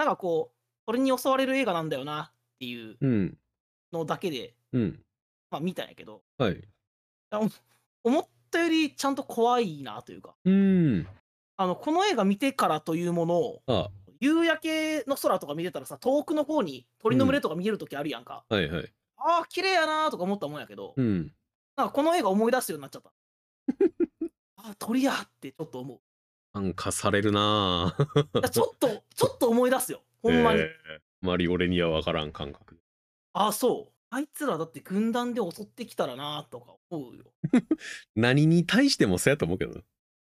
なんかこう、鳥に襲われる映画なんだよなっていううん。のだけで、うん。まあ見たんやけど、はい。あ思ったよりちゃんと怖いなというか、うん。あの、この映画見てからというものを、あ夕焼けの空とか見てたらさ、遠くの方に鳥の群れとか見えるときあるやんか。はいはい。ああ、綺麗やなーとか思ったもんやけど、うん。なんかこの映画思い出すようになっちゃった。ああ、鳥やってちょっと思う。なんかされるなぁ。いやちょっと、ちょっと思い出すよ。ほんまに。えーあまり俺には分からん感覚。ああ、そう。あいつらだって軍団で襲ってきたらなとか思うよ。何に対してもそうやと思うけどな。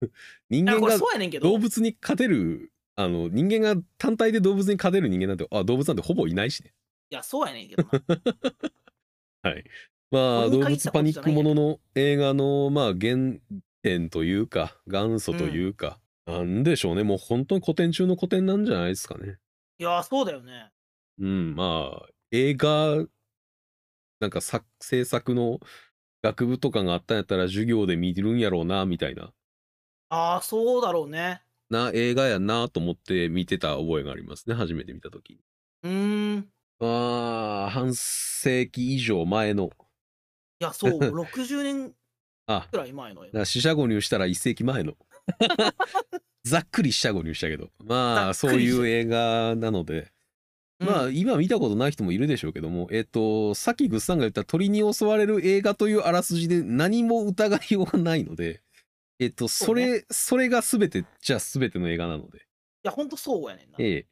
人いや、これ間がそうやねんけど。動物に勝てる、あの、人間が単体で動物に勝てる人間なんて、あ、動物なんてほぼいないしね。いや、そうやねんけどな。はい。まあ、動これに限った物パニックものの映画の、まあ、原点というか、元祖というか、なんでしょうね。もう本当に古典中の古典なんじゃないですかね。いや、そうだよね。うん、まあ、映画、なんか作制作の学部とかがあったんやったら授業で見るんやろうな、みたいな、ああ、そうだろうね。な映画やなと思って見てた覚えがありますね、初めて見たときに。うーん。いああ、半世紀以上前の、や、そう、60年 あ、くらい前の映だから四捨五入したら一世紀前の。ざっくり四捨五入したけど。まあ、そういう映画なので、画。まあ、うん今見たことない人もいるでしょうけども、えっ、と、さっきグッさんが言った鳥に襲われる映画というあらすじで何も疑いようがないので、えっ、と、それ、それが全て、じゃあ全ての映画なので、いや、ほんとそうやねんな。え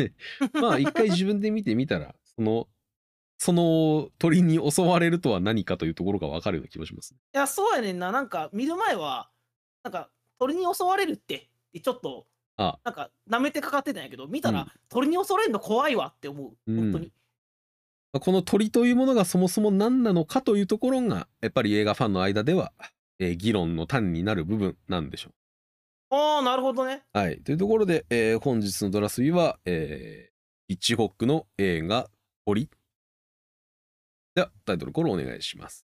え。まあ、一回自分で見てみたら、その、その鳥に襲われるとは何かというところがわかるような気もします。いや、そうやねんな。なんか、見る前は、なんか、鳥に襲われるって、ちょっと、あなんか、舐めてかかってたんやけど、見たら、うん鳥に襲われるの怖いわって思う。うん本当に。この鳥というものがそもそも何なのかというところが、やっぱり映画ファンの間では、えー議論の種になる部分なんでしょああ、なるほどね。う。はい。というところで、えー本日のドラスビは、えー、ヒッチホックの映画、鳥。では、タイトルコールお願いします。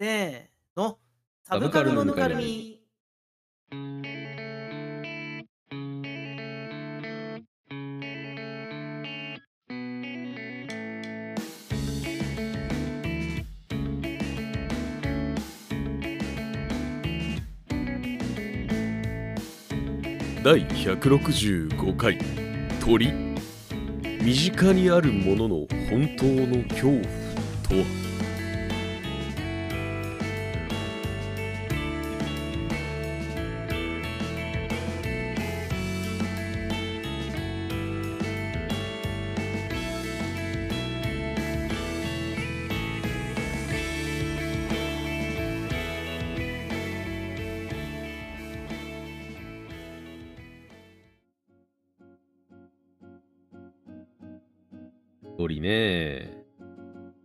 せーの。サブカルのぬのぬかるみかるみ。第165回。鳥。身近にあるものの本当の恐怖とは？鳥ね。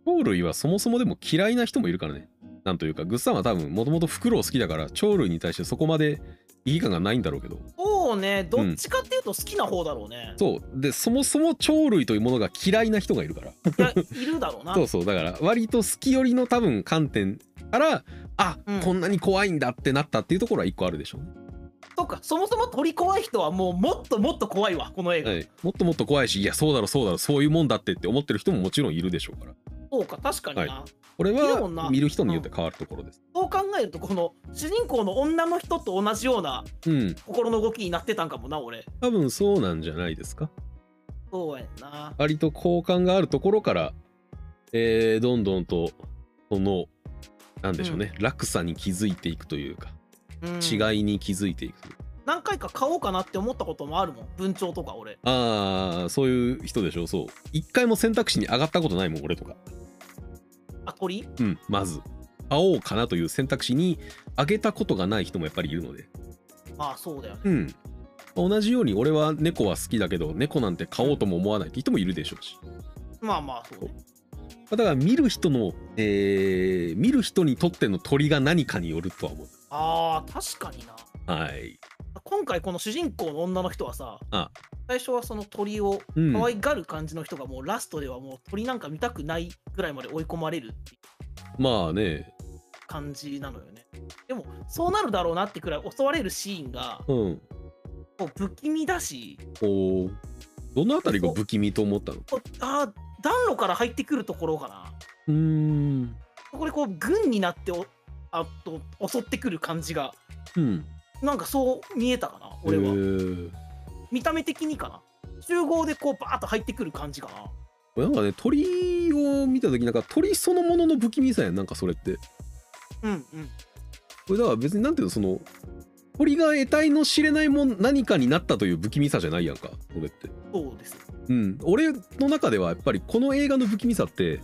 鳥類はそもそもでも嫌いな人もいるからね。なんというかグッサンは多分もともとフクロウ好きだから鳥類に対してそこまで意義感がないんだろうけど。そうね、どっちかっていうと好きな方だろうね。そう。でそもそも鳥類というものが嫌いな人がいるから。いや、いるだろうな。そうそう。だから割と好き寄りの多分観点からあ、うん。こんなに怖いんだってなったっていうところは一個あるでしょうね、そっか、そもそも鳥怖い人はもうもっともっと怖いわ、この映画。はい、もっともっと怖いしいやそうだろそうだろそういうもんだってって思ってる人ももちろんいるでしょうから。そうか、確かにな。はこれいるもんな。は見る人によって変わるところです。そう考えると、この主人公の女の人と同じようなうん。心の動きになってたんかもな、俺。多分そうなんじゃないですか。そうやんな。割と好感があるところから、えーどんどんとそのなんでしょうね、落差に気づいていくというか。うん、違いに気づいていく。う何回か買おうかなって思ったこともあるもん、文鳥とか俺。ああそういう人でしょ。そう。一回も選択肢に上がったことないもん俺とか。あ、鳥？うんまず。会おうかなという選択肢に上げたことがない人もやっぱりいるので。まあそうだよね。うん。同じように俺は猫は好きだけど猫なんて飼おうとも思わないって人もいるでしょうし。まあまあそうね。だから見る人の、えー見る人にとっての鳥が何かによるとは思うあー、確かにな。はい。今回この主人公の女の人はさ、あ。最初はその鳥をうん。可愛がる感じの人がもうラストではもう鳥なんか見たくないぐらいまで追い込まれるっていうまあね。感じなのよね。でもそうなるだろうなってくらい襲われるシーンがうん。こう不気味だしおー。どのあたりが不気味と思ったの？あー暖炉から入ってくるところかな。うーん。これこう軍になっておあと襲ってくる感じが。うん。なんかそう見えたかな俺は、見た目的にかな。集合でこうバーッと入ってくる感じかな。なんかね鳥を見た時なんか鳥そのものの不気味さやんなんかそれって。うんうん。これだから別になんていうのその鳥が得体の知れないもん何かになったという不気味さじゃないやんかこれって。そうです。うん。俺の中ではやっぱりこの映画の不気味さって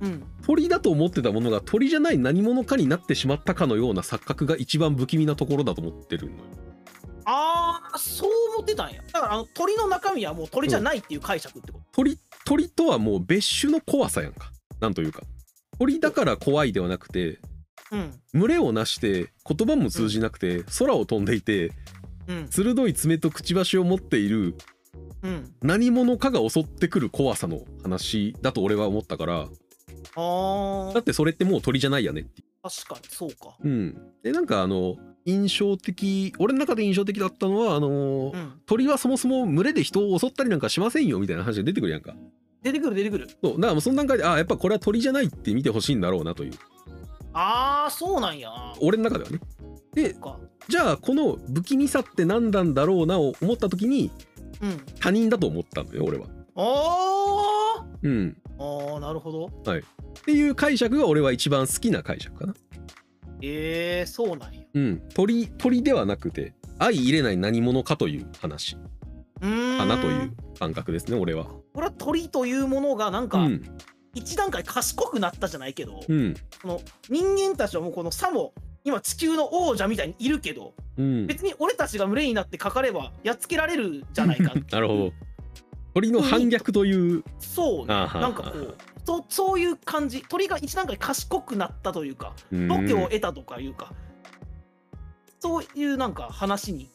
うん。鳥だと思ってたものが鳥じゃない何者かになってしまったかのような錯覚が一番不気味なところだと思ってるのよ。ああそう思ってたんや。だからあの鳥の中身はもう鳥じゃないっていう解釈ってこと、鳥鳥とはもう別種の怖さやんか。なんというか。鳥だから怖いではなくてうん。群れをなして言葉も通じなくて空を飛んでいてうん。鋭い爪とくちばしを持っているうん。何者かが襲ってくる怖さの話だと俺は思ったからあー。だってそれってもう鳥じゃないやねって確かにそうか。うん。でなんかあの印象的俺の中で印象的だったのはあのーうん。鳥はそもそも群れで人を襲ったりなんかしませんよみたいな話が出てくるやんか。出てくる出てくる。そう。だからもうその段階でああやっぱこれは鳥じゃないって見てほしいんだろうなという。ああそうなんや。な俺の中ではね。でじゃあこの不気味さって何なんだろうなを思った時にうん。他人だと思ったのよ俺は。あうんーあーなるほど。っていう解釈が俺は一番好きな解釈かな。えー、そうなんや。うん。鳥鳥ではなくて相入れない何者かという話。かなという感覚ですね俺は。これは鳥というものがなんかうん。一段階賢くなったじゃないけど、うん。この人間たちはもうこのさも今地球の王者みたいにいるけどうん。別に俺たちが群れになってかかればやっつけられるじゃないか なるほど鳥の反逆という。そうね。なんかこうそそういう感じ。鳥が一段階賢くなったというかうん。度胸を得たとかいうか。そういうなんか話に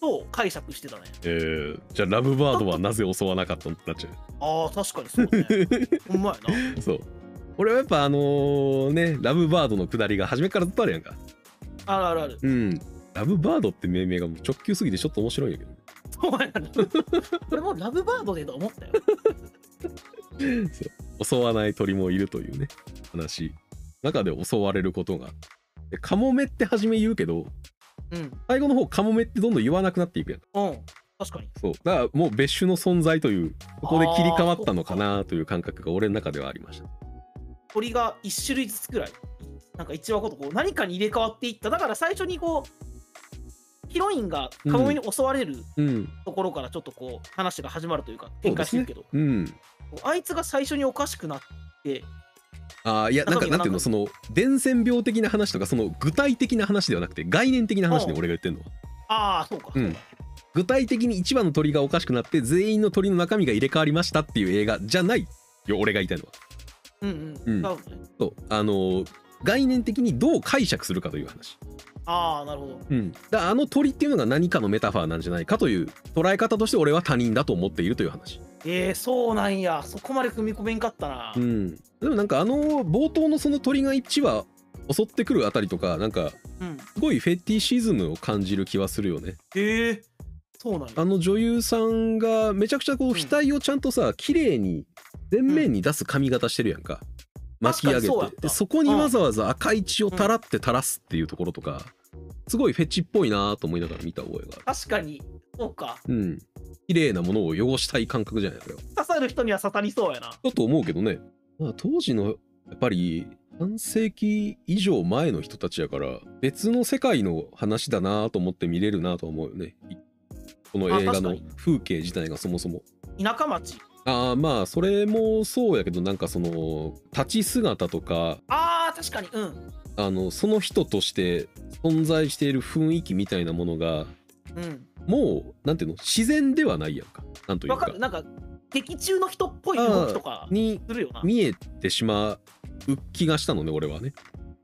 と解釈してたね。えーじゃあラブバードはなぜ襲わなかったのってなっちゃあー確かにそうね。ほんまやな。うそう。俺はやっぱあのーねラブバードのくだりが初めからずっとあるやんか。あるあるある。うん。ラブバードって命名がもう直球すぎてちょっと面白いんやけど ねそうやなこれもラブバードでと思ったよ。そう。襲わない鳥もいるというね話。中で襲われることが。でカモメって初め言うけどうん。最後の方カモメってどんどん言わなくなっていくやん。うん。確かに。そう。だからもう別種の存在というここで切り替わったのかなという感覚が俺の中ではありました。鳥が1種類ずつくらい。なんか1話ごとこう何かに入れ替わっていった。だから最初にこうヒロインがカモメに襲われるうん。ところからちょっとこう話が始まるというか展開してるけど、うん。あいつが最初におかしくなってあーいやなんかなんていうのその伝染病的な話とかその具体的な話ではなくて概念的な話で俺が言ってんのは。ああそうか、うん。具体的に一羽の鳥がおかしくなって全員の鳥の中身が入れ替わりましたっていう映画じゃないよ俺が言いたいのは。うんうん、うん。そう。あのー概念的にどう解釈するかという話ああなるほど。うん、だあの鳥っていうのが何かのメタファーなんじゃないかという捉え方として俺は他人だと思っているという話、えー、そうなんや。そこまで踏み込めんかったな、うん、でもなんかあの冒頭のその鳥が1羽襲ってくるあたりとかなんかうん、すごいフェティシズムを感じる気はするよね。えー、そうなんや。あの女優さんがめちゃくちゃこう額をちゃんとさ綺麗に前面に出す髪型してるやんか、巻き上げて。た。でそこにわざわざ赤い血をたらって垂らすっていうところとか、すごいフェチっぽいなと思いながら見た覚えがある。確かに。そうか。うん。綺麗なものを汚したい感覚じゃないこれは刺さる人には刺さりそうやな。だと思うけどね、まあ、当時のやっぱり半世紀以上前の人たちやから別の世界の話だなと思って見れるなと思うよね。いこの映画の風景自体がそもそも。田舎町ああまあそれもそうやけどなんかその立ち姿とかあー確かにうん。あのその人として存在している雰囲気みたいなものがうん。もうなんていうの自然ではないやんか。なんというか。わかる。なんか敵中の人っぽい動きとかにするよな。見えてしまう気がしたのね俺はね。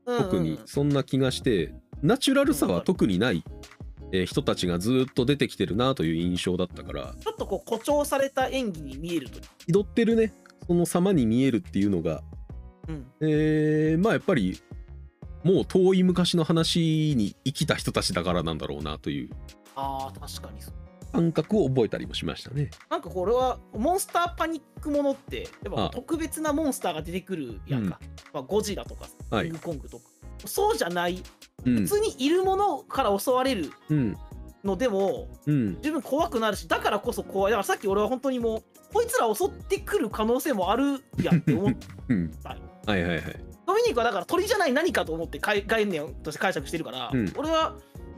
特にそんな気がしてナチュラルさは特にない、えー人たちがずっと出てきてるなという印象だったから。ちょっとこう誇張された演技に見えると気取ってるね。その様に見えるっていうのが、うん。えーまあやっぱりもう遠い昔の話に生きた人たちだからなんだろうなという。あー確かにそう。感覚を覚えたりもしましたね。なんかこれはモンスターパニックものってやっあぱ特別なモンスターが出てくるやんか、まあ、ゴジラとかはい。キングコングとか、そうじゃないうん普通にいるものから襲われるうん。のでもうん。十分怖くなるしだからこそ怖い。だからさっき俺は本当にもうこいつら襲ってくる可能性もあるやんって思っ うん。たよはいはいはい。ドミニクはだから鳥じゃない何かと思って概概念として解釈してるから、うん。俺は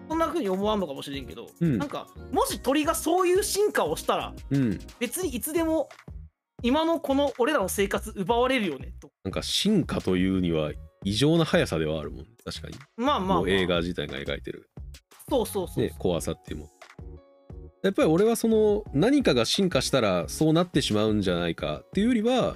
そんな風に思わんのかもしれんけど、うん。なんかもし鳥がそういう進化をしたらうん。別にいつでも今のこの俺らの生活奪われるよねと。なんか進化というには異常な速さではあるもん確かに。まあまあ、映画自体が描いてる、そうそうそうそう、ね、怖さっていうもん。やっぱり俺はその何かが進化したらそうなってしまうんじゃないかっていうよりは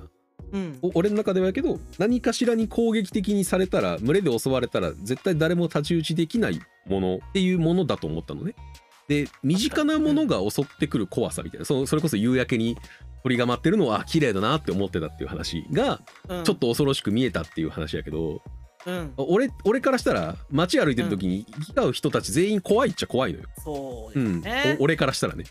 うんお俺の中ではやけど何かしらに攻撃的にされたら群れで襲われたら絶対誰も太刀打ちできないものっていうものだと思ったのね。で身近なものが襲ってくる怖さみたいなそそれこそ夕焼けに鳥が舞ってるのはあ綺麗だなって思ってたっていう話がうん。ちょっと恐ろしく見えたっていう話やけど、うん。俺俺からしたら街歩いてる時に行き交う人たち全員怖いっちゃ怖いのよ。そううん、俺からしたらね。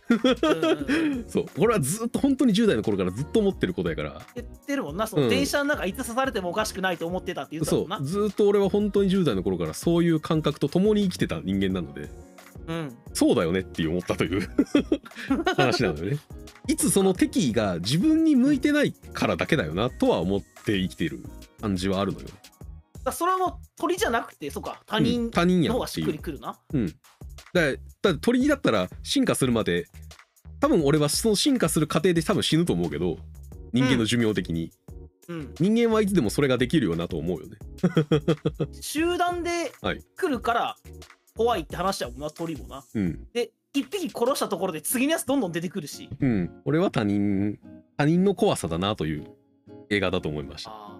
そう。これはずっと本当に10代の頃からずっと思ってることやから。言ってるもんな。そう。ん。の電車の中いつ刺されてもおかしくないと思ってたって言ってたそもんな。う。ずっと俺は本当に10代の頃からそういう感覚と共に生きてた人間なので。うん。そうだよねって思ったという 話なのよね。いつその敵意が自分に向いてないからだけだよなとは思って生きてる感じはあるのよ。だそれはもう鳥じゃなくてそうか他うん人他人やの方がしてっくりくるな、うん。だだ鳥だったら進化するまで多分俺はその進化する過程で多分死ぬと思うけど人間の寿命的に、うん、人間はいつでもそれができるよなと思うよね。集団で はい来るから怖いって話だもんな鳥もなうん。で一匹殺したところで次のやつどんどん出てくるしうん。俺は他人、他人の怖さだなという映画だと思いました。あ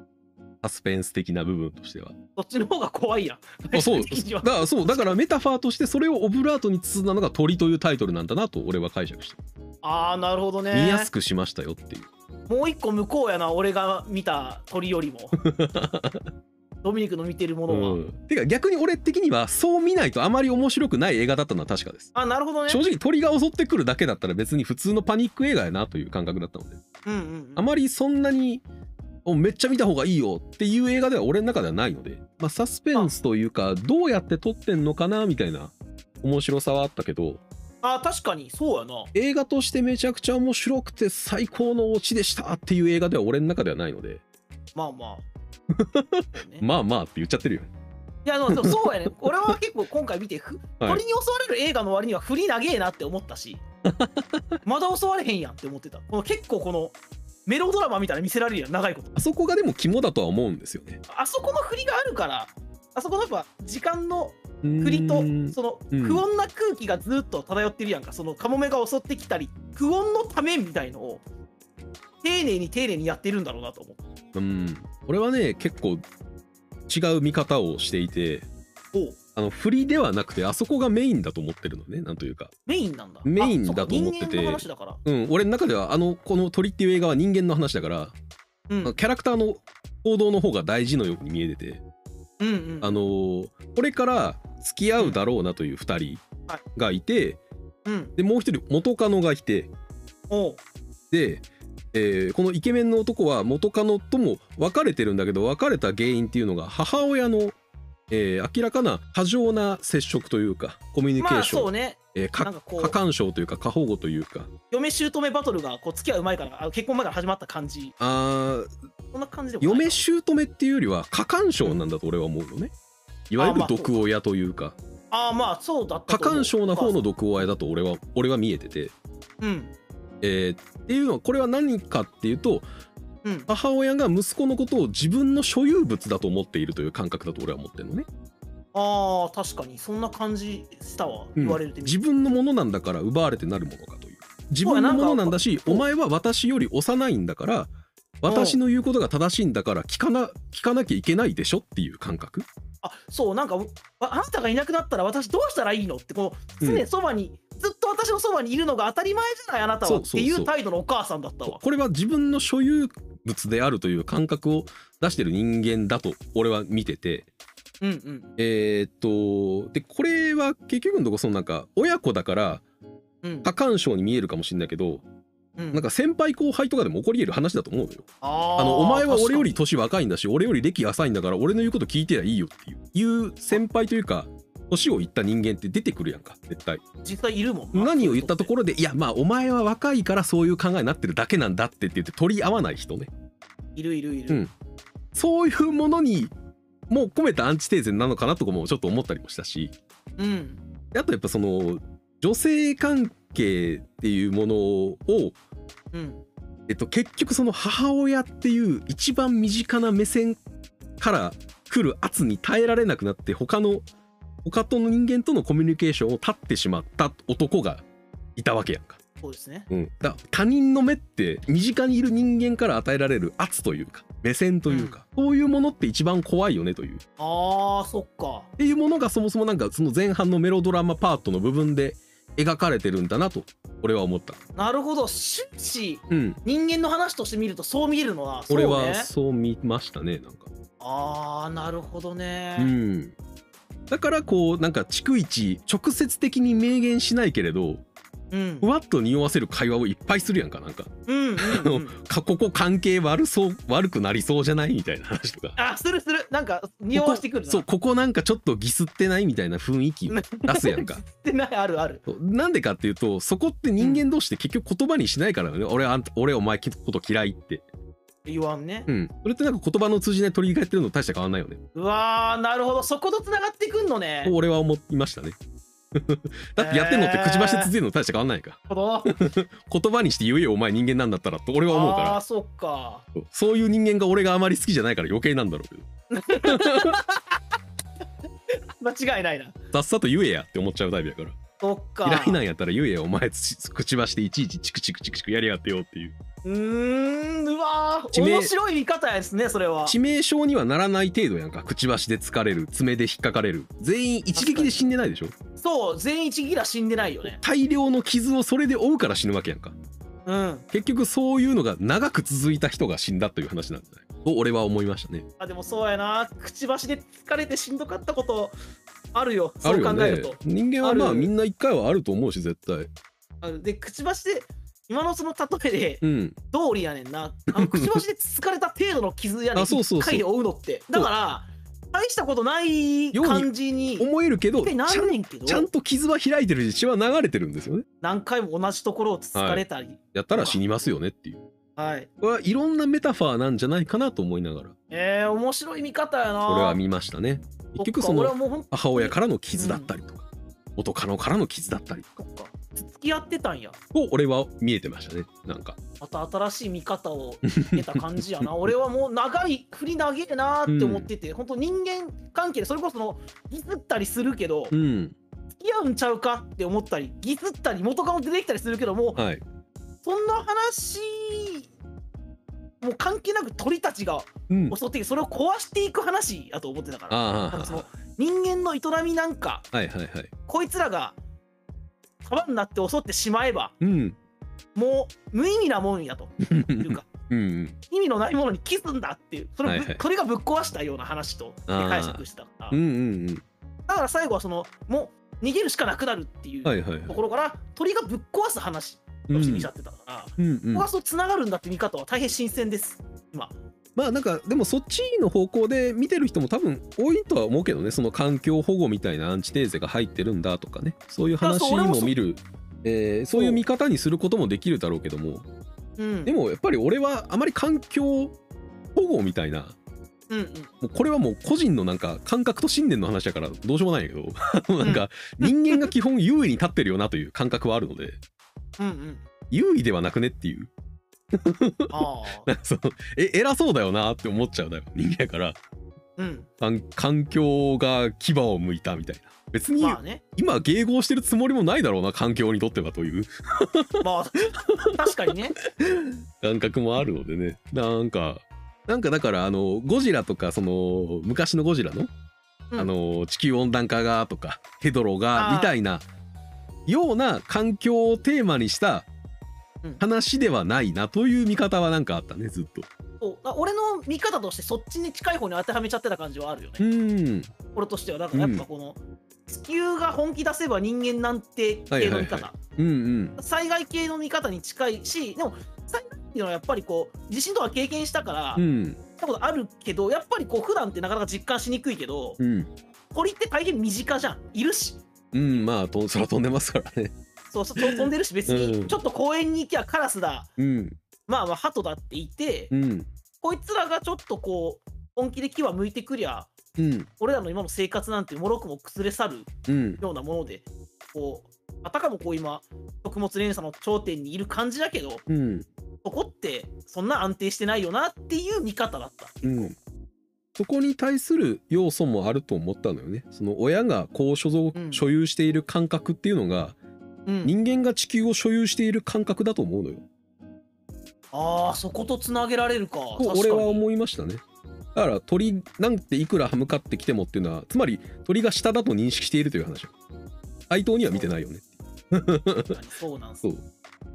サスペンス的な部分としては。ーそっちの方が怖いやんあそう だからそうだからメタファーとしてそれをオブラートに包んだのが鳥というタイトルなんだなと俺は解釈してああなるほどね見やすくしましたよっていう。もう一個向こうやな俺が見た鳥よりも ドミニクの見てるものは、うん、てか逆に俺的にはそう見ないとあまり面白くない映画だったのは確かです。あなるほどね。正直鳥が襲ってくるだけだったら別に普通のパニック映画やなという感覚だったのでうんうんうん。あまりそんなにおめっちゃ見た方がいいよっていう映画では俺の中ではないので、まあ、サスペンスというかどうやって撮ってんのかなみたいな面白さはあったけどあ確かにそうやな。映画としてめちゃくちゃ面白くて最高のオチでしたっていう映画では俺の中ではないので。まあまあ、ねまあまあって言っちゃってるよ。いやでもそうやね。俺は結構今回見てふはい。鳥に襲われる映画の割には振り長えなって思ったし まだ襲われへんやんって思ってた。この結構このメロドラマみたいなの見せられるやん長いこと。あそこがでも肝だとは思うんですよね。あそこの振りがあるからあそこのやっぱ時間の振振りとそのうん。不穏な空気がずっと漂ってるやんか。そのカモメが襲ってきたり不穏のためみたいのを丁寧に丁寧にやってるんだろうなと思ってうん、俺はね結構違う見方をしていてあの振りではなくてあそこがメインだと思ってるのねなんというか。メインなんだ。メインだと思ってて。うん、俺の中ではあのこの鳥っていう映画は人間の話だから、うん。キャラクターの行動の方が大事のように見えてて、うんうんあのーこれから付き合うだろうなという2人がいて、うん。でもう一人元カノがいてで、えーこのイケメンの男は元カノとも別れてるんだけど別れた原因っていうのが母親の、えー明らかな過剰な接触というかコミュニケまあーション、そうね。え過干渉というか過保護というか。嫁姑バトルがこう付き合う前からあ結婚前から始まった感じ。あーそんな感じで嫁姑っていうよりは過干渉なんだと俺は思うのね。いわゆる毒親というか。ああまあそうだった過干渉な方の毒親だと俺は俺は見えてて、うんえーっていうのはこれは何かっていうとうん。母親が息子のことを自分の所有物だと思っているという感覚だと俺は思ってるのね。あー確かにそんな感じしたわ、うん。言われるてみ自分のものなんだから奪われてなるものかという。自分のものなんだしお前は私より幼いんだから私の言うことが正しいんだから聞かな聞かなきゃいけないでしょっていう感覚。あそうなんかああなたがいなくなったら私どうしたらいいのってこのうん。常そばに、ずっと私のそばにいるのが当たり前じゃないあなたはっていう態度のお母さんだったわ。これは自分の所有物であるという感覚を出してる人間だと俺は見てて。うんうん。えーっとでこれは結局のとこそのなんか親子だからうん。過干渉に見えるかもしれないけどうん。なんか先輩後輩とかでも起こり得る話だと思うのよ。あのお前は俺より年若いんだし俺より歴浅いんだから俺の言うこと聞いてりゃいいよっていう先輩というか年をいった人間って出てくるやんか絶対。に実際いるもんな。何を言ったところでいやまあお前は若いからそういう考えになってるだけなんだってって言って取り合わない人ね。いるいるいる、うん。そういうものにもう込めたアンチテーゼなのかなとかもちょっと思ったりもしたし。うん。あとやっぱその女性関係っていうものを、うん。えっと、結局その母親っていう一番身近な目線から来る圧に耐えられなくなって他の他との人間とのコミュニケーションを絶ってしまった男がいたわけやんか。そうですね。うん、だ他人の目って身近にいる人間から与えられる圧というか目線というか、そういうものって一番怖いよねという。あーそっか。っていうものがそもそもなんかその前半のメロドラマパートの部分で描かれてるんだなと俺は思った。なるほど。終始うん、人間の話として見るとそう見えるのは俺はそう見ましたねなんか。ああなるほどね、うん、だからこうなんか逐一直接的に明言しないけれどうん。ふわっと匂わせる会話をいっぱいするやんかなんか。うんうん ここ関係悪そう悪くなりそうじゃないみたいな話とか。あするする。なんか匂わしてくるな。そうここなんかちょっとギスってないみたいな雰囲気出すやんか。ってないあるある。なんでかっていうとそこって人間同士で結局言葉にしないからね、俺あんた俺お前のこと嫌いって言わんね。うん。それってなんか言葉の通じない取り返ってるの大して変わんないよね。うわーなるほど。そことつながってくんのね。と俺は思いましたね。だってやってんのって口走って続いてるの大して変わんないか。なるほど言葉にして言えよお前人間なんだったらと俺は思うかあらーそっか。そうそういう人間が俺があまり好きじゃないから余計なんだろうけど 間違いないな。さっさと言えやって思っちゃうタイプやからそっか。嫌いなんやったら言えやお前つ口走っていちいちチクチクチクチクやりやがってよっていう。うーんうわ面白い見方ですねそれは。致命傷にはならない程度やんかくちばしで疲れる爪で引っかかれる全員一撃で死んでないでしょそう全員一撃ら死んでないよね。大量の傷をそれで負うから死ぬわけやんかうん結局そういうのが長く続いた人が死んだという話なんじゃないと俺は思いましたね。あでもそうやなくちばしで疲れてしんどかったことあるよ。そう考えると。人間はまあみんな一回はあると思うし絶対。ある。でくちばしで今のその例えでうん。通りやねんな。あの くちばしで疲れた程度の傷やねん。あそうそうそう。一回で負うのって。だから大したことない感じに思えるけどちゃんんねんけどちゃんと傷は開いてるし血は流れてるんですよね。何回も同じところをつつかれたりやったら死にますよねっていうはい。これはいろんなメタファーなんじゃないかなと思いながら。えー、面白い見方やな。これは見ましたね。結局その母親からの傷だったりとか元カノからの傷だったりそっか付き合ってたんや。と俺は見えてましたね。なんか。また新しい見方を得た感じやな。俺はもう長い振り長えなーって思ってて、本当人間関係でそれこそのギスったりするけど、うん。付き合うんちゃうかって思ったりギスったり元カノ出てきたりするけどもはいそんな話もう関係なく鳥たちがうん。襲ってそれを壊していく話やと思ってたから。その人間の営みなんかあはいはいはい。こいつらが束になって襲ってしまえばうん。もう無意味なもんやと。いうか うんうん。意味のないものにキスんだっていうそれはいはい。鳥がぶっ壊したような話と解釈してたから。うんうんうん。だから最後はそのもう逃げるしかなくなるっていうはいはいはい。ところから鳥がぶっ壊す話としちゃってたから、うんうん。ここがそうつながるんだって見方は大変新鮮です。今。まあなんかでもそっちの方向で見てる人も多分多いとは思うけどね。その環境保護みたいなアンチテーゼが入ってるんだとかね。そういう話も見る。えーそう。いう見方にすることもできるだろうけども。うん。でもやっぱり俺はあまり環境保護みたいな。うんうん。もうこれはもう個人のなんか感覚と信念の話だからどうしようもないんやけど。なんか人間が基本優位に立ってるよなという感覚はあるのでうんうん。優位ではなくねっていう。ああ。なんかそのえ偉そうだよなって思っちゃうだよ人間やから。うん。環環境が牙を向いたみたいな。別にまあね。今迎合してるつもりもないだろうな環境にとってはという。まあ 確かにね。感覚もあるのでね。なんかなんかだからあのゴジラとかその昔のゴジラの、うん。あの地球温暖化がとかヘドロがみたいなような環境をテーマにしたうん。話ではないなという見方はなんかあったねずっと。そ俺の見方としてそっちに近い方に当てはめちゃってた感じはあるよね、うん。俺としては。だからやっぱこの、地球が本気出せば人間なんて系の見方、災害系の見方に近いしでも災害っていうのはやっぱりこう地震とか経験したから、うん。したことあるけどやっぱりこう普段ってなかなか実感しにくいけどうん。鳥って大変身近じゃん。いるしうんまあと 空飛んでますからね。そうそう飛んでるし別うん。にちょっと公園に行きゃカラスだ。うん。まあまあ鳩だっていて、うん。こいつらがちょっとこう本気で木は向いてくりゃうん。俺らの今の生活なんてもろくも崩れ去るうん。ようなものでこうあたかもこう今食物連鎖の頂点にいる感じだけどうん。そこってそんな安定してないよなっていう見方だった。うんそこに対する要素もあると思ったのよね。その親がこう所蔵うん所有している感覚っていうのが、うん、人間が地球を所有している感覚だと思うのよ。ああそことつなげられるか。俺は思いましたね。だから鳥なんていくら歯向かってきてもっていうのはつまり鳥が下だと認識しているという話よ。対等には見てないよね。そうなんすそう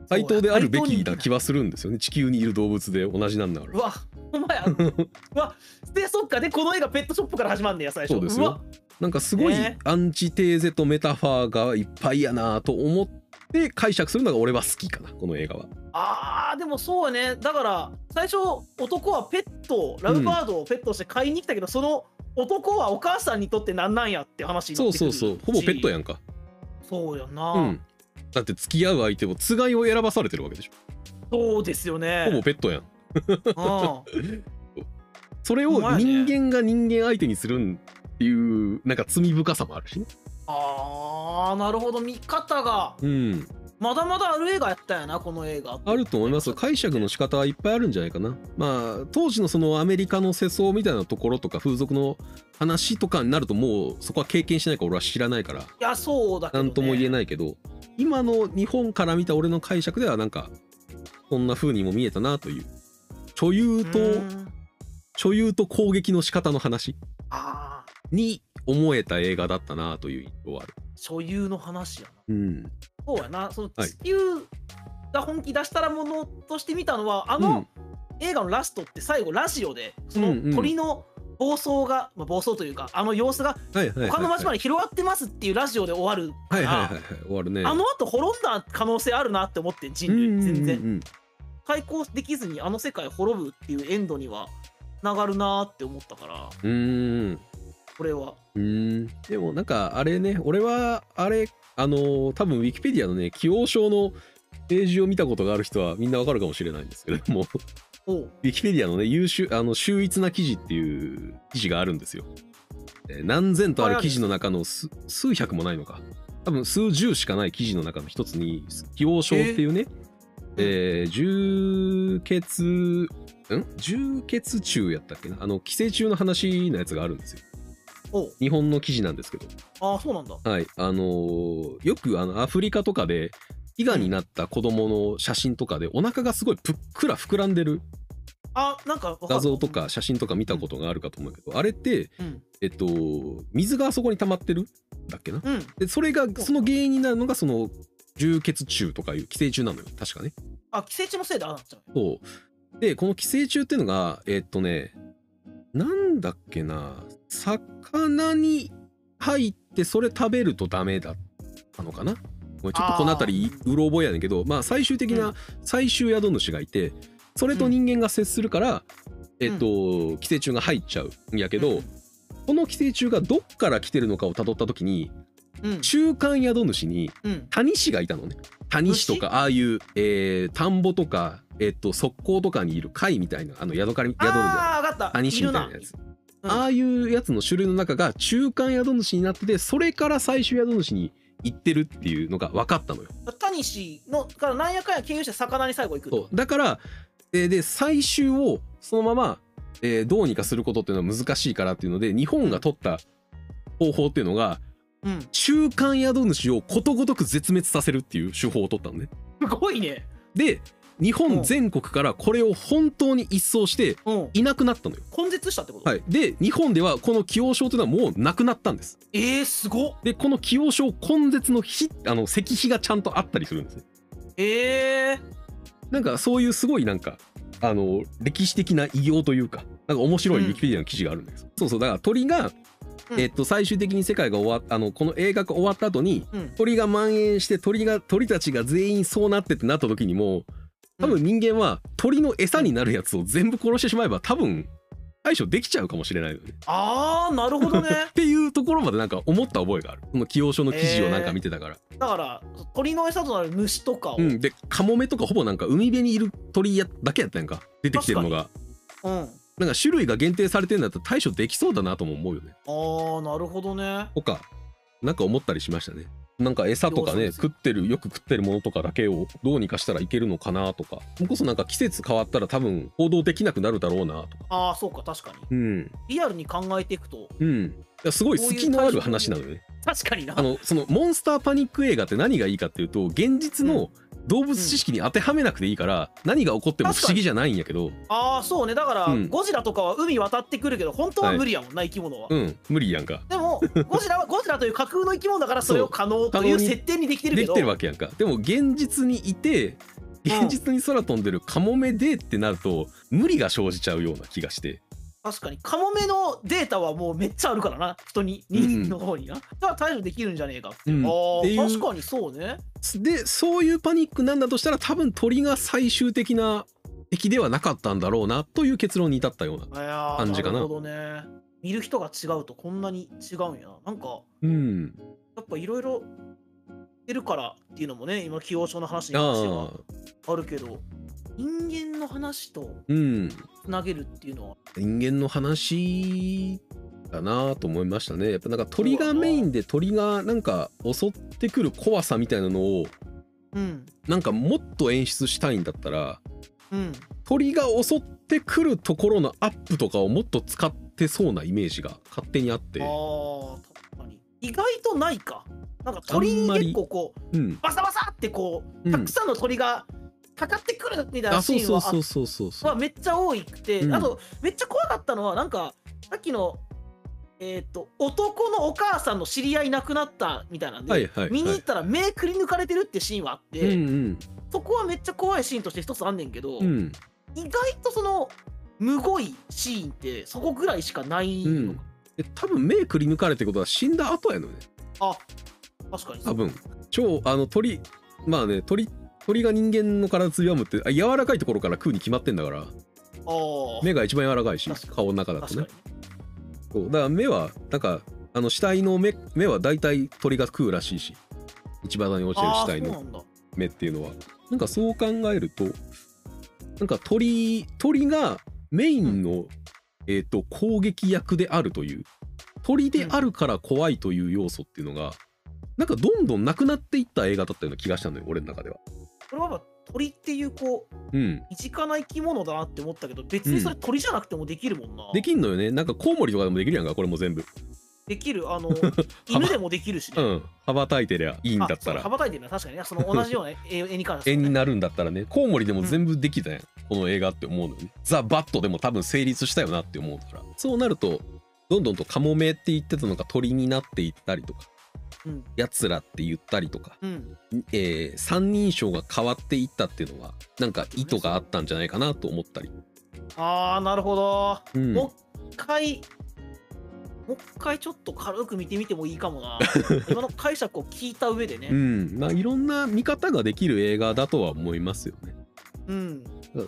対等であるべきな気はするんですよね。地球にいる動物で同じなんだから。うわお前や うわでそっかでこの絵がペットショップから始まんねや最初そうですよわなんかすごいねアンチテーゼとメタファーがいっぱいやなと思って解釈するのが俺は好きかなこの映画は。あーでもそうやねだから最初男はペットラブバードをペットとして買いに来たけど、その男はお母さんにとってなんなんやって話になそうってくるそうそうほぼペットやんんか。そうやな、うん。だって付き合う相手をつがいを選ばされてるわけでしょ。そうですよねほぼペットやん。うん。それを人間が人間相手にするんっていうなんか罪深さもあるしね。あーなるほど。見方が。うん。まだまだある映画やったんやなこの映画。あると思います。よ解釈の仕方はいっぱいあるんじゃないかな。まあ当時のそのアメリカの世相みたいなところとか風俗の話とかになるともうそこは経験してないから俺は知らないから。いやそうだけど、ね、何とも言えいないけど。今の日本から見た俺の解釈ではなんかそんな風にも見えたなという所有と所有と攻撃の仕方の話ああに思えた映画だったなという印象はある。所有の話やな。うん、そうやな。そのはい。地球が本気出したらものとして見たのはあのうん。映画のラストって最後ラジオでそのうんうん。鳥の暴走が、まあ、暴走というかあの様子がはいはいはいはい。他の町まで広がってますっていうラジオで終わるから、はいはいはいはい。終わるね。あの後滅んだ可能性あるなって思って人類。うんうんうん。全然対抗できずにあの世界滅ぶっていうエンドにはつながるなって思ったからうーん。これは。うーん。でもなんかあれね俺はあれあのー多分ウィキペディアのね起用書のページを見たことがある人はみんなわかるかもしれないんですけれどもウィキペディアのね優秀あの秀逸な記事っていう記事があるんですよ。えー何千とある記事の中の数数百もないのか。多分数十しかない記事の中の一つに起用書っていうね、えー重血ん？重血中やったっけな？あの寄生虫の話のやつがあるんですよ。日本の記事なんですけど。ああそうなんだ。はい、あのーよくあのアフリカとかで飢餓になった子供の写真とかでお腹がすごいぷっくら膨らんでるあなんか画像とか写真とか見たことがあるかと思うけど、あれって、うん。えっと、水があそこに溜まってる？んだっけな？うん。でそれがその原因になるのがその重血虫とかいう寄生虫なのよ。確かね。あ寄生虫のせいでああなっそう。でこの寄生虫っていうのがえっとねなんだっけな。魚に入ってそれ食べるとダメだったのかな。ちょっとこの辺りうろ覚えやねんけどまあ最終的うな最終宿主がいてそれと人間が接するから、えっと寄生虫が入っちゃうんやけど、うん。この寄生虫がどっから来てるのかをたどった時にうん中間宿主にうん。谷氏がいたのね。谷氏とかああいう、えー田んぼとか、えっと側溝とかにいる貝みたいなあのヤドカリ宿みた谷氏みたいるなやつ。うん。ああいうやつの種類の中が中間宿主になっててそれから最終宿主に行ってるっていうのが分かったのよ。タニシのからなんやかんや経由して魚に最後行くそう。だから、えーで最終をそのまま、えーどうにかすることっていうのは難しいからっていうので日本が取った方法っていうのがうん中間宿主をことごとく絶滅させるっていう手法を取ったのね。すごいね。で日本全国からこれを本当に一掃してうん。いなくなったのよ。根絶したってこと、はい、で日本ではこの起用症というのはもうなくなったんです。えー、すごっ。でこの起用症根絶の日あの石碑がちゃんとあったりするんですね。えー、なんかそういうすごいなんかあの歴史的な偉業というかなんか面白いウィキペディアの記事があるんです、そうそうだから鳥がうん。えっと最終的に世界が終わっあのこの映画が終わった後にうん。鳥が蔓延して鳥が鳥たちが全員そうなってってなった時にも多分人間は鳥の餌になるやつを全部殺してしまえば多分対処できちゃうかもしれないのね。あーなるほどね。っていうところまでなんか思った覚えがある。この清書の記事をなんか見てたから、だから鳥の餌となる虫とかを、うん。でカモメとかほぼなんか海辺にいる鳥やだけやったやんか。出てきてるのが。うんなんか種類が限定されてるんだったら対処できそうだなとも思うよね。あーなるほどね。とかなんか思ったりしましたね。なんか餌とかね食ってるよく食ってるものとかだけをどうにかしたらいけるのかなとか。それこそなんか季節変わったら多分行動できなくなるだろうなとか。ああそうか確かに。うん。リアルに考えていくと。うん。いやすごい隙のある話なのよね確かにな。あのそのモンスターパニック映画って何がいいかっていうと現実の動物知識に当てはめなくていいから、何が起こっても不思議じゃないんやけど。ああそうね。だから、うん。ゴジラとかは海渡ってくるけど本当は無理やもんな、生き物は、うん。無理やんか。でもゴジラは ゴジラという架空の生き物だからそれを可能という設定にできてるけど。できてるわけやんか。でも現実にいて現実に空飛んでるカモメでってなると無理が生じちゃうような気がして確かに。カモメのデータはもうめっちゃあるからな。人に人間の方にな、だから対処できるんじゃねえか。って、う。んあ確かにそうね。でそういうパニックなんだとしたら多分鳥が最終的な敵ではなかったんだろうなという結論に至ったような感じかな。るほどね。見る人が違うとこんなに違うんやな。なんかうん。やっぱいろいろてるからっていうのもね今起用書の話にあ関してはああるけど人間の話とうん。つなげるっていうのは。人間の話だなと思いましたね。やっぱなんか鳥がメインで鳥がなんか襲ってくる怖さみたいなのをうん。なんかもっと演出したいんだったらうん。鳥が襲ってくるところのアップとかをもっと使ってそうなイメージが勝手にあって。あー確かに。意外とないか。なんか鳥に結構こううん。バサバサってこううん。たくさんの鳥がかかってくるみたいなあシーンはそうそうそうそうそう。そうはめっちゃ多くて、うん。あとめっちゃ怖かったのはなんかさっきのえっ、と男のお母さんの知り合い亡くなったみたいなんで、はいはいはい。見に行ったら目くり抜かれてるってシーンはあって、うんそこはめっちゃ怖いシーンとして一つあんねんけど、うん。うん意外とそのむごいシーンってそこぐらいしかないのか、で多分目くり抜かれってことは死んだ後やのね。あ確かに。多分。超あの鳥まあね鳥鳥が人間の体つりむってあ柔らかいところから食うに決まってんだから。目が一番柔らかいし顔の中だとね。そう。だから目はなんかあの死体の目目は大体鳥が食うらしいし。一番に落ちてる死体の目っていうのは。なんかそう考えるとなんか鳥鳥がメインの、えー、と攻撃役であるという。鳥であるから怖いという要素っていうのがなんかどんどんなくなっていった映画だったような気がしたのよ俺の中では。これは鳥っていうこううん、身近な生き物だなって思ったけど別にそれ鳥じゃなくてもできるもんな、できんのよね。なんかコウモリとかでもできるやんかこれも全部。できる。あの 犬でもできるしね、うん。羽ばたいてりゃいいんだったあそう羽らばたいてるのは確かにね。その同じような絵 絵に関してはね、絵になるんだったらね。コウモリでも全部できたやん、この映画って思うのよね。ザ・バットでも多分成立したよなって思うから。そうなるとどんどんとカモメって言ってたのが鳥になっていったりとか。うんやつらって言ったりとか、うん。えー三人称が変わっていったっていうのはなんか意図があったんじゃないかなと思ったり。ああなるほど、うん。もう一回もう一回ちょっと軽く見てみてもいいかもな。今の解釈を聞いた上でね。うん。まあ、いろんな見方ができる映画だとは思いますよね。うん。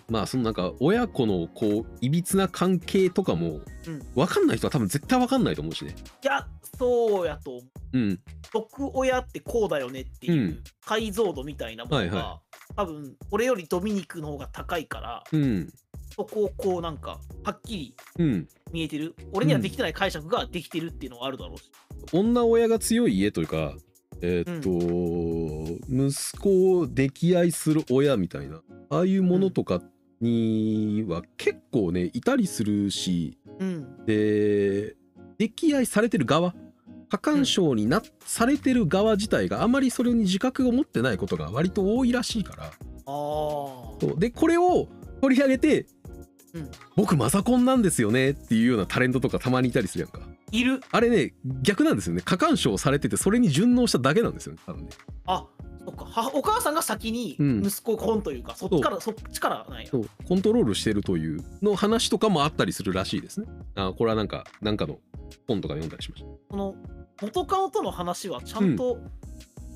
まあそのなんか親子のこういびつな関係とかもうん。分かんない人は多分絶対分かんないと思うしね。いやそうやと思う。うん。毒親ってこうだよねっていううん。解像度みたいなものが、はいは多分俺よりドミニクの方が高いからうん。そこをこうなんかはっきりうん。見えてる。俺にはできてない解釈ができてるっていうのはあるだろうし、女親が強い家というかえーっと、息子を溺愛する親みたいなああいうものとかには結構ねいたりするしうん。で溺愛されてる側過干渉にな、されてる側自体があまりそれに自覚を持ってないことが割と多いらしいから。そう。でこれを取り上げてうん。僕マザコンなんですよねっていうようなタレントとかたまにいたりするやんか。いる。あれね逆なんですよね。過干渉されててそれに順応しただけなんですよね多分ね。あそっか。はお母さんが先にうん。息子をコンというか、そっちからそっちからなんや。そう。コントロールしてるというの話とかもあったりするらしいですね。あこれはなんかなんかの本とかで読んだりしました。その元カノとの話はちゃんと、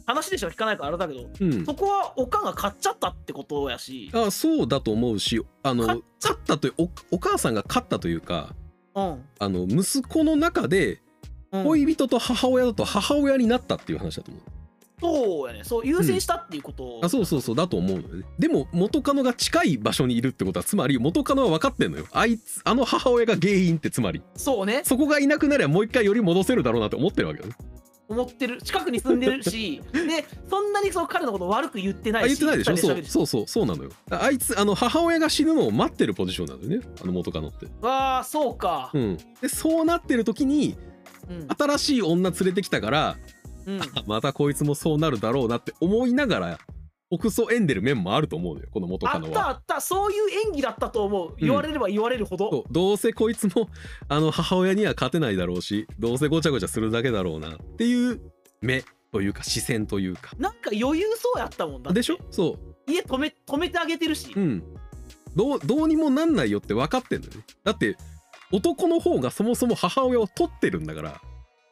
話でしか聞かないからあれだけどうん。そこはおかんが買っちゃったってことやし。あそうだと思うしあの勝ったというおお母さんが勝ったというかうん。あの息子の中でうん。恋人と母親だと母親になったっていう話だと思う、そうやね。そう優先したっていうこと、あそうそうそうだと思うのよね。でも元カノが近い場所にいるってことはつまり元カノは分かってんのよ。あいつあの母親が原因ってつまり。そうね。そこがいなくなりゃもう一回より戻せるだろうなって思ってるわけよね。思ってる。近くに住んでるし。で そんなにその彼のこと悪く言ってなあいし。言ってないでしょそうそうそうそうなのよ。ああいつあの母親が死ぬのを待ってるポジションなのよね。あの元カノって。わあそうか。うん。でそうなってる時にうん、新しい女連れてきたからうん、あ またこいつもそうなるだろうなって思いながら奥そえんでる面もあると思うのよこの元あカノは。ったあったそういう演技だったと思う。言われれば言われるほど、そうどうせこいつもあの母親には勝てないだろうしどうせごちゃごちゃするだけだろうなっていう目というか視線というか。なんか余裕そうやったもんだでしょ？そ家止め止めてあげてるし、ううん。どうどうにもなんないよって分かってんだよね。だって男の方がそもそも母親を取ってるんだから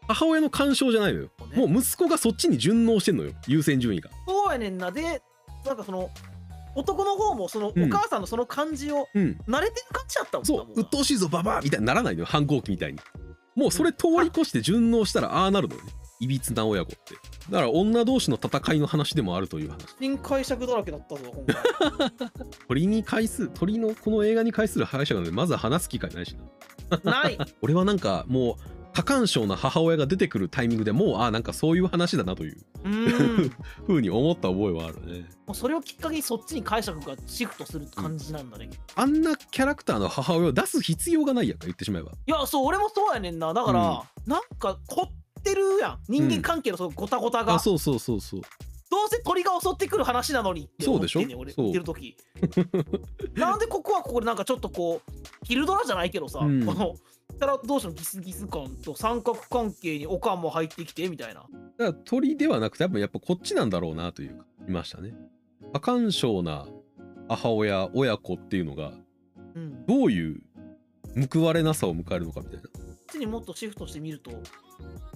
母親の干渉じゃないのよ。そうね。もう息子がそっちに順応してんのよ。優先順位が。そうやねんな。でなんかその男の方もそのおうん。母さんのその感じをうん。慣れてる感じやったもんそう。なも鬱陶しいぞババアみたいにならないのよ反抗期みたいに。もうそれ通り越して順応したらああなるのよね。いびつな親子って。だから女同士の戦いの話でもあるという話。新解釈だらけだったぞ今回。鳥に対する鳥のこの映画に対する話がねまず話す機会ないしな。ない。俺はなんかもう多感症な母親が出てくるタイミングでもうあなんかそういう話だなという。うーん 風に思った覚えはあるね。もうそれをきっかけにそっちに解釈がシフトする感じなんだね、いあんなキャラクターの母親を出す必要がないやんか言ってしまえば。やそう俺もそうやねんな。だから、なんか凝ってるやん。人間関係のそのゴタゴタが、あそうそうそうそうどうせ鳥が襲ってくる話なのにって思ってんねん俺てる時。なんでここはここでなんかちょっとこうヒルドラじゃないけどさ、うん。このたら同士の？ギスギス感と三角関係にオカンも入ってきてみたいな。だから鳥ではなくて多分やっぱこっちなんだろうなというかいましたね。多感症な母親親子っていうのがうん。どういう報われなさを迎えるのかみたいな。こっちにもっとシフトしてみると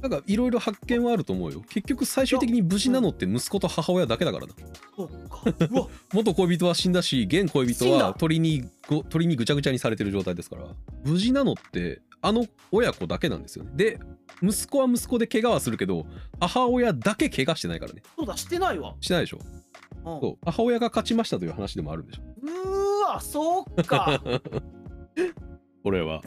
なんかいろいろ発見はあると思うよ。結局最終的に無事なのって息子と母親だけだからな。元恋人は死んだし現恋人は鳥にご鳥にぐちゃぐちゃにされてる状態ですから。無事なのってあの親子だけなんですよね。で息子は息子で怪我はするけど母親だけ怪我してないからね。そうだしてないわ、してないでしょ。うん、そう。母親が勝ちましたという話でもあるんでしょ。うーわそうか。これは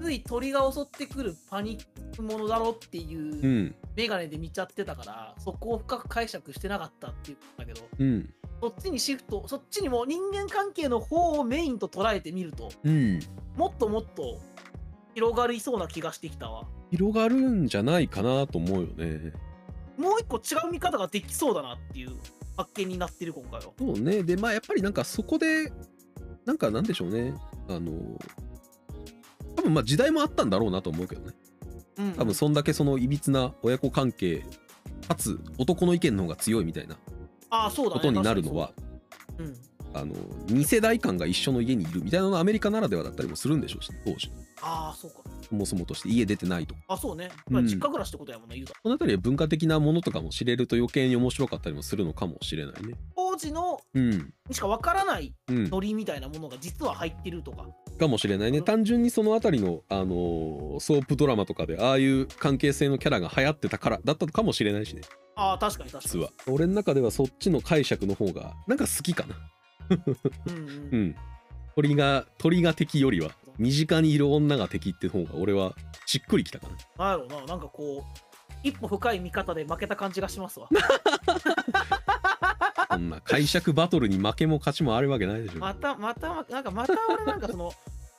つい鳥が襲ってくるパニックものだろっていううん。メガネで見ちゃってたからそこを深く解釈してなかったっていうんだけどうん。そっちにシフトそっちにも人間関係の方をメインと捉えてみるとうん。もっともっと広がりそうな気がしてきたわ。広がるんじゃないかなと思うよね。もう一個違う見方ができそうだなっていう発見になってる今回は。そうね。でまあやっぱりなんかそこでなんかなんでしょうね。あの多分まあ時代もあったんだろうなと思うけどね。うん。多分そんだけそのいびつな親子関係かつ男の意見の方が強いみたいなことになるのは、うんあの2世代間が一緒の家にいるみたいなのがアメリカならではだったりもするんでしょうし当時。ああそうか。そもそもとして家出てないとか。あそうね、うん。まあ、実家暮らしってことやもんね言うたら。そのあたりは文化的なものとかも知れると余計に面白かったりもするのかもしれないね。当時のうん。にしかわからないうん。ノリみたいなものが実は入ってるとか。かもしれないね。単純にそのあたりの、あのーソープドラマとかでああいう関係性のキャラが流行ってたからだったのかもしれないしね。ああ確かに確かに。実は。俺の中ではそっちの解釈の方がなんか好きかなうんうん。うん。鳥が鳥が敵よりは身近にいる女が敵って方が俺はしっくりきたかななんやろうな。なんかこう一歩深い見方で負けた感じがしますわ。そんな解釈バトルに負けも勝ちもあるわけないでしょ。またまたなんかまた俺なんかその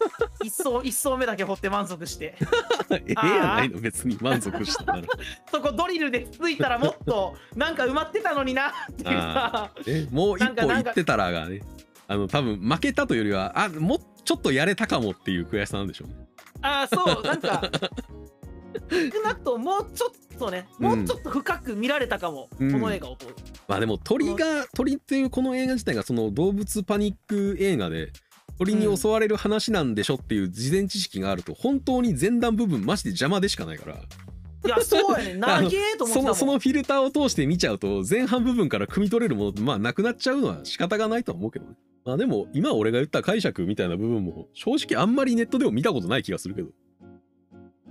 一層一層目だけ掘って満足して。ええやないの別に満足したなら そこドリルでついたらもっとなんか埋まってたのになっていうさえもう一なんかなんか歩行ってたらがねあの多分負けたというよりはあもうちょっとやれたかもっていう悔しさなんでしょうね。ああそうなんか。少なくとももうちょっとねもうちょっと深く見られたかも、うん。この映画を。通るまあでも鳥が鳥っていうこの映画自体がその動物パニック映画で鳥に襲われる話なんでしょっていう事前知識があると本当に前段部分マジで邪魔でしかないから。いやそうやね長え と思ってたもん。そのそのフィルターを通して見ちゃうと前半部分から汲み取れるものってまあなくなっちゃうのは仕方がないとは思うけどね。まあでも今俺が言った解釈みたいな部分も正直あんまりネットでも見たことない気がするけど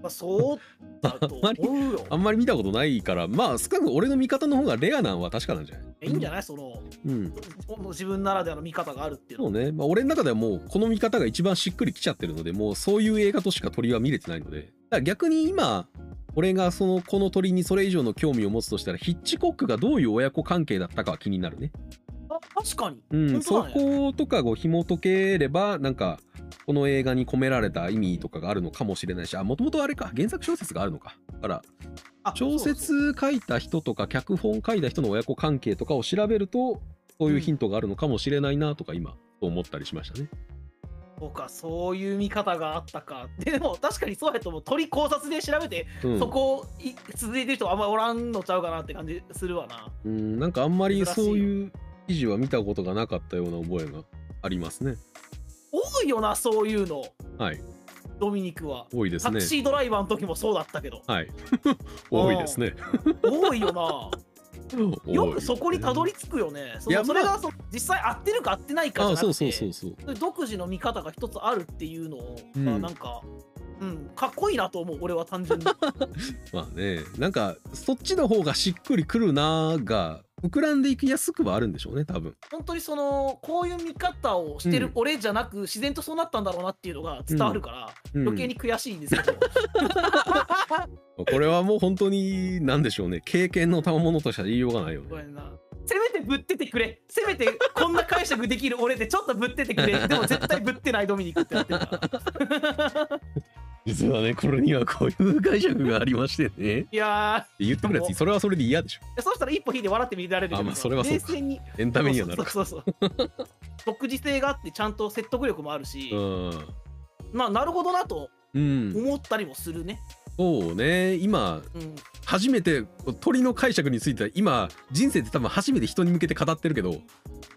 まあ、そうだと思うよ。あんまり見たことないからまあ少なく俺の見方の方がレアなんは確かなんじゃない？いいんじゃない？そのうん。自分ならではの見方があるっていうの。そうね、まあ、俺の中ではもうこの見方が一番しっくりきちゃってるのでもうそういう映画としか鳥は見れてないので。だから逆に今俺がそのこの鳥にそれ以上の興味を持つとしたらヒッチコックがどういう親子関係だったかは気になるね。あ確かに、うん、そことかを紐解ければなんかこの映画に込められた意味とかがあるのかもしれないしあもともとあれか。原作小説があるのか。だからあ小説書いた人とか脚本書いた人の親子関係とかを調べるとそういうヒントがあるのかもしれないなとか今思ったりしましたね。そうかそういう見方があったか。でも確かにそうやと思う。鳥考察で調べて、うん。そこい続いてる人あんまおらんのちゃうかなって感じするわな。うん、なんかあんまりそういう記事は見たことがなかったような覚えがありますね。多いよなそういうの。はい、ドミニクは、多いですね。タク。シードライバーの時もそうだったけど。はい、多いですね。多いよな。よくそこにたどりり着くよね。そいやのそれまがその実際合ってるか合ってないかじゃなくてあそうそうそうそう。独自の見方が一つあるっていうのうん。がなんか、うん。かっこいいなと思う俺は単純に。まあね、なんかそっちの方がしっくりくるなーが膨らんでいきやすくはあるんでしょうね、多分。本当にそのこういう見方をしてる俺じゃなく、自然とそうなったんだろうなっていうのが伝わるから、うん。余計に悔しいんですけど、これはもう本当に何でしょうね、経験の賜物としては言いようがないよね。せめてぶっててくれ。せめてこんな解釈できる俺でちょっとぶっててくれ。でも絶対ぶってないドミニクってなってるから実はね、これにはこういう解釈がありましてね。いや言ってくるやつ、それはそれで嫌でしょ。ーそうしたら一歩引いて笑って見られるじゃんあまあそれはそうか冷静にエンタメにはなるか。そうそうそうそう独自性があってちゃんと説得力もあるし、うん。まあなるほどなとうん、思ったりもするね。そうね今うん、初めて鳥の解釈については今人生って多分初めて人に向けて語ってるけど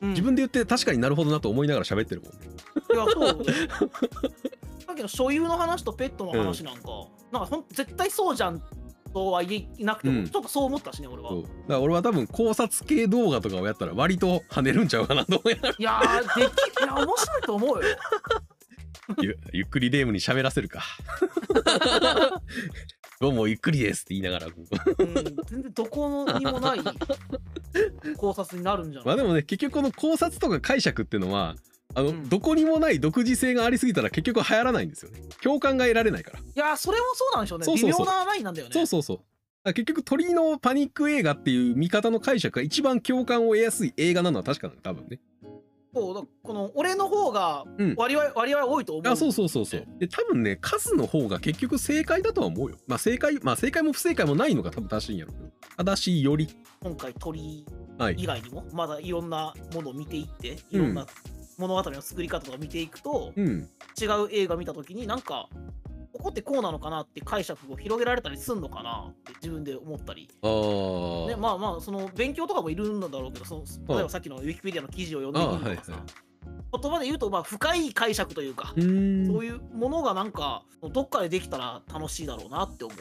うん、自分で言って確かになるほどなと思いながら喋ってるもんね。いやそうさ っきの所有の話とペットの話なんか、なんかほん絶対そうじゃんとは言えなくても、うん。ちょっとそう思ったしね俺は。だから俺は多分考察系動画とかをやったら割と跳ねるんちゃうかなと思いながら。いやーできいや面白いと思うよ。ゆゆっくりレームに喋らせるか。どうもゆっくりですって言いながらうん、全然どこにもない考察になるんじゃない？まあでもね結局この考察とか解釈っていうのはあの、うんどこにもない独自性がありすぎたら結局流行らないんですよね。共感が得られないから。いやーそれもそうなんでしょうねそうそうそう微妙なラインなんだよねそうそうそう。結局鳥のパニック映画っていう見方の解釈が一番共感を得やすい映画なのは確かなの多分ね。そうだこの俺の方がうん割合、割合多いと思うあそうそうそうそう。で多分ね数の方が結局正解だとは思うよ。まあ正解まあ正解も不正解もないのが多分正しいんやろう。正しいより。今回鳥はい。以外にもまだいろんなものを見ていっていろんな物語の作り方とか見ていくと、うん。違う映画見た時になんかここってこうなのかなって解釈を広げられたりすんのかなって自分で思ったり、ああ。ね、まあまあその勉強とかもいるんだろうけどその例えばさっきのウィキペディアの記事を読んでみるとかさ、あはい言葉で言うとまあ深い解釈というか、そういうものがなんかどっかでできたら楽しいだろうなって思う。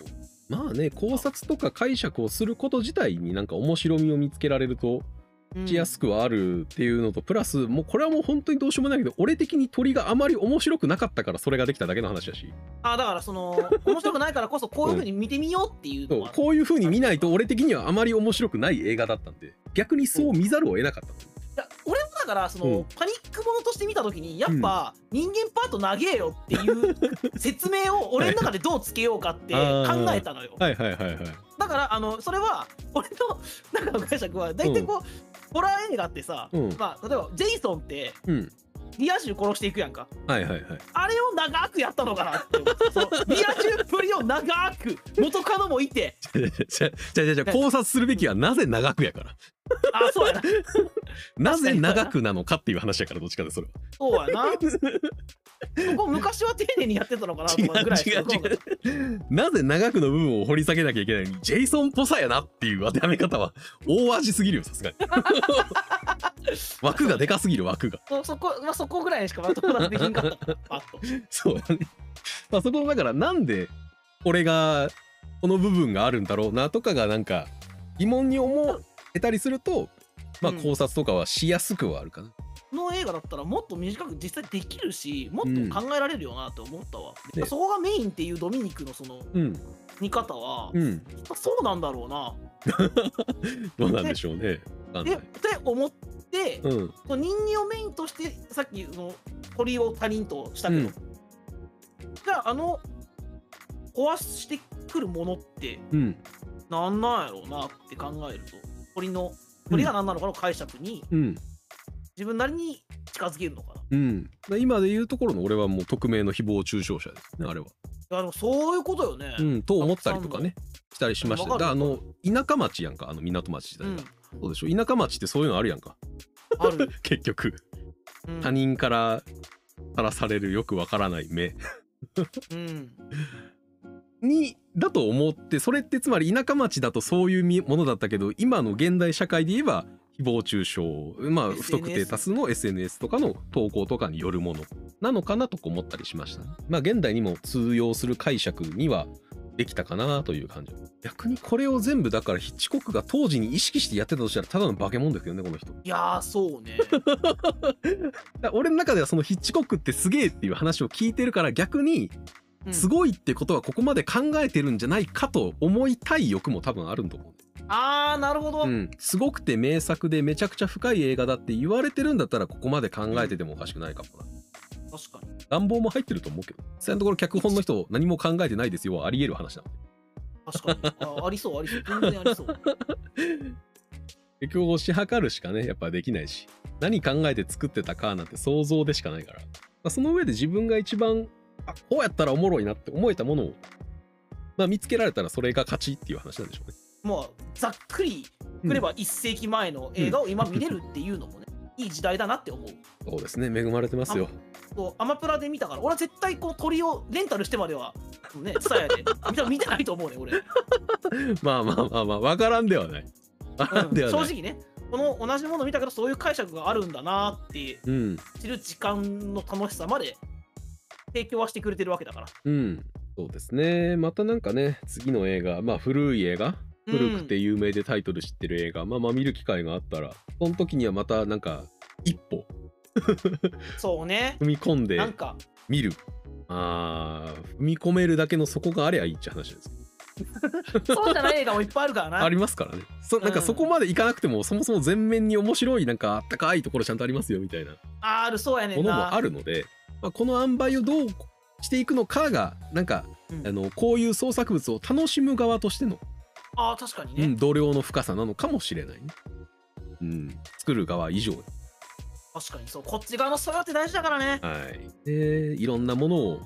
まあね考察とか解釈をすること自体になんか面白みを見つけられるとうんしやすくはあるっていうのと、プラスもうこれはもう本当にどうしようもないけど俺的に鳥があまり面白くなかったからそれができただけの話。だしあだからその面白くないからこそこういうふうに見てみようっていうそうのは、こういう風に見ないと俺的にはあまり面白くない映画だったんで。逆にそう見ざるを得なかった。いや俺もだからその、うん。パニックものとして見た時にやっぱ人間パート長えよっていう説明を俺の中でどうつけようかって考えたのよ。はいはいはいはいだからあのそれは俺の中の解釈は大体こう、ホラー映画ってさ、うん。まあ例えばジェイソンってうん。リア充殺していくやんか。はいはいはい。あれを長くやったのかなってリア充っぷりを長く元カノもいて。じゃじゃじゃ考察するべきはなぜ長くやからあそうやな。なぜ長くなのかっていう話やからどっちかでそれは。そうやな。そこ昔は丁寧にやってたのかなと違うかぐらいしか違う違うなぜ長くの部分を掘り下げなきゃいけないの？にジェイソンっぽさやなっていう当てはめ方は大味すぎるよさすがに。枠がでかすぎる枠が。そそこ、まあ、そこぐらいしかまともなできんかった。からパッとそうだね。まあそこだからなんでこれがこの部分があるんだろうなとかがなんか疑問に思えたりするとまあうん。考察とかはしやすくはあるかな、この映画だったらもっと短く実際できるしもっと考えられるよなって思ったわ、ね。そこがメインっていうドミニクのそのうん。見方は、うん。そうなんだろうな。どうなんでしょうね。って思って、うん。人間をメインとしてさっきその鳥を他人としたけど、うん。じゃああの壊してくるものってうん。何なんやろうなって考えると鳥の鳥が何なのかの解釈にうん。自分なりに近づけるのかな。うん。今で言うところの俺はもう匿名の誹謗中傷者ですねあれは。いやでもそういうことよね。うんと思ったりとかねしたりしましたあの田舎町やんかあの港町自体うん。が、そうでしょ？田舎町ってそういうのあるやんか。ある。結局。うん。他人からさらされるよくわからない目。うん。にだと思ってそれってつまり田舎町だとそういうみものだったけど今の現代社会で言えば誹謗中傷まあ不特定多数の SNS とかの投稿とかによるもの。なのかなと思ったりしましたね。まあ現代にも通用する解釈にはできたかなという感じ。逆にこれを全部だからヒッチコックが当時に意識してやってたとしたらただの化け物ですけどねこの人。いやーそうね。俺の中ではそのヒッチコックってすげえっていう話を聞いてるから逆にうんすごいってことはここまで考えてるんじゃないかと思いたい欲も多分あるんと思う。あーなるほど。うん、すごくて名作でめちゃくちゃ深い映画だって言われてるんだったらここまで考えててもおかしくないかもな。確かに。願望も入ってると思うけど実際のところ脚本の人何も考えてないですよはあり得る話なので確かに。あありそうありそう。全然ありそう。結局推し量るしかねやっぱできないし何考えて作ってたかなんて想像でしかないから、まあその上で自分が一番あこうやったらおもろいなって思えたものを、まあ、見つけられたらそれが勝ちっていう話なんでしょうね。もうざっくりくれば1世紀前の映画を今見れるっていうのもね、いい時代だなって思う。そうですね恵まれてますよ。そうアマプラで見たから俺は絶対こう鳥をレンタルしてまではねツタヤで見た見てないと思うね俺、う んまあまあまあまあ分からんではない。分からん。正直ねこの同じもの見たけどそういう解釈があるんだなってうん知る時間の楽しさまで提供はしてくれてるわけだから。うんそうですね。またなんかね次の映画まあ古い映画？古くて有名でタイトル知ってる映画、まあまあ見る機会があったらその時にはまたなんか一歩。そうね。踏み込んでなんか。見る。あー踏み込めるだけの底がありゃいいって話です。そうじゃない映画もいっぱいあるからな。ありますからね。そなんかそこまでいかなくても、そもそも全面に面白いなんかあったかいところちゃんとありますよみたいな。あるそうやねんな。ものもあるので、まあ、この塩梅をどうしていくのかがなんか、うんあのこういう創作物を楽しむ側としてのあー確かにね、うん、度量の深さなのかもしれないね。うん、作る側以上に。確かにそうこっち側の素養って大事だからねはい。で、いろんなものを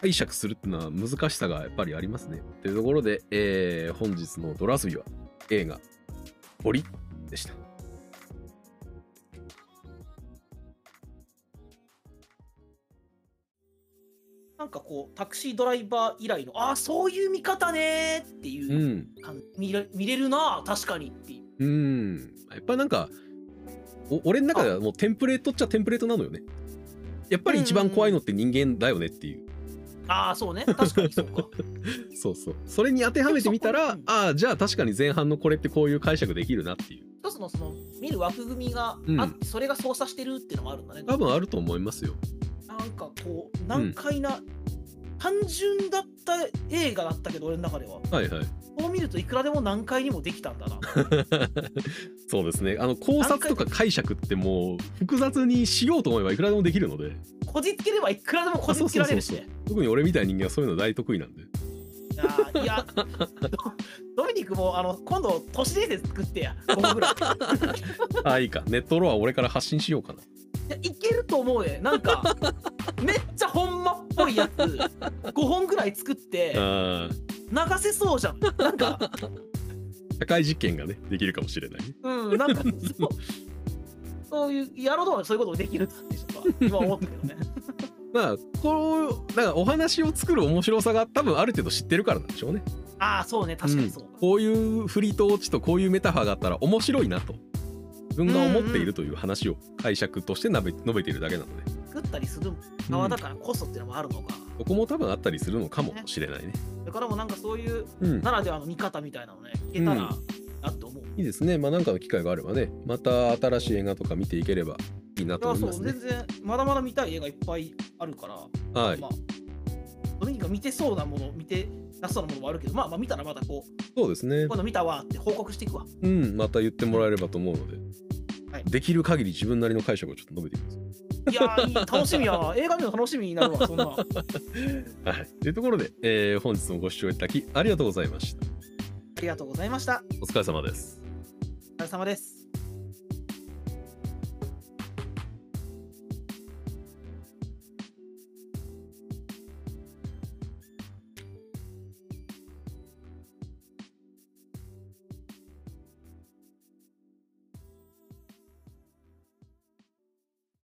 解釈するっていうのは難しさがやっぱりありますね。というところで、えー本日のドラ遊びは映画、堀でした。なんかこうタクシードライバー以来のああそういう見方ねーっていううん感見れ見れるな確かにっていううん。やっぱなんか、お俺の中ではもうテンプレートっちゃテンプレートなのよね。やっぱり一番怖いのって人間だよねっていう。ああそうね確かにそうか そうそう。それに当てはめてみたらああ、じゃあ確かに前半のこれってこういう解釈できるなっていう。一つのその見る枠組みがあって、それが操作してるっていうのもあるんだね多分あると思いますよ。なんかこう難解な、単純だった映画だったけど俺の中でははいはい。こう見るといくらでも難解にもできたんだな そうですね。あの考察とか解釈ってもう複雑にしようと思えばいくらでもできるので、こじつければいくらでもこじつけられるしね特に俺みたいな人間はそういうの大得意なんで。いやーいやド ドミニクもあの今度都市伝説作ってや5本ぐらいあ あ、いいか。ネットロア俺から発信しようかな。いやいけると思うね。なんか めっちゃほんまっぽいやつ5本ぐらい作ってあ流せそうじゃん。なんか社会実験がねできるかもしれない。ねうん、なんか そう、そういう、やろうとはそういうこともできるんでしょうか。今思ったけどね。まあこうだからお話を作る面白さが多分ある程度知ってるからなんでしょうね。ああ、そうね、確かにそううん。こういう振りと落ちとこういうメタファーがあったら面白いなと自分が思っているという話を解釈として述べ述べているだけなので作ったりする側だからこそっていうのもあるのか。そこも多分あったりするのかもしれないね。それからもなんかそういううん、ならではの見方みたいなのね、聞けたらなって思う。いいですね。まあなんかの機会があればね、また新しい映画とか見ていければいいなと思いますね全。然、まだまだ見たい映画いっぱいあるから、はいま。あ、見てそうなもの、見てなさそうなものもあるけど、まあまあ見たらまたこう、そうですねこういう。の見たわって報告していくわ。うん、また言ってもらえればと思うので、はいできる限り自分なりの解釈をちょっと述べていきます。いや楽しみやな。映画見るの楽しみになるわ、そんな。はい。というところで、えー本日もご視聴いただきありがとうございました。ありがとうございました。お疲れ様です。お疲れ様です。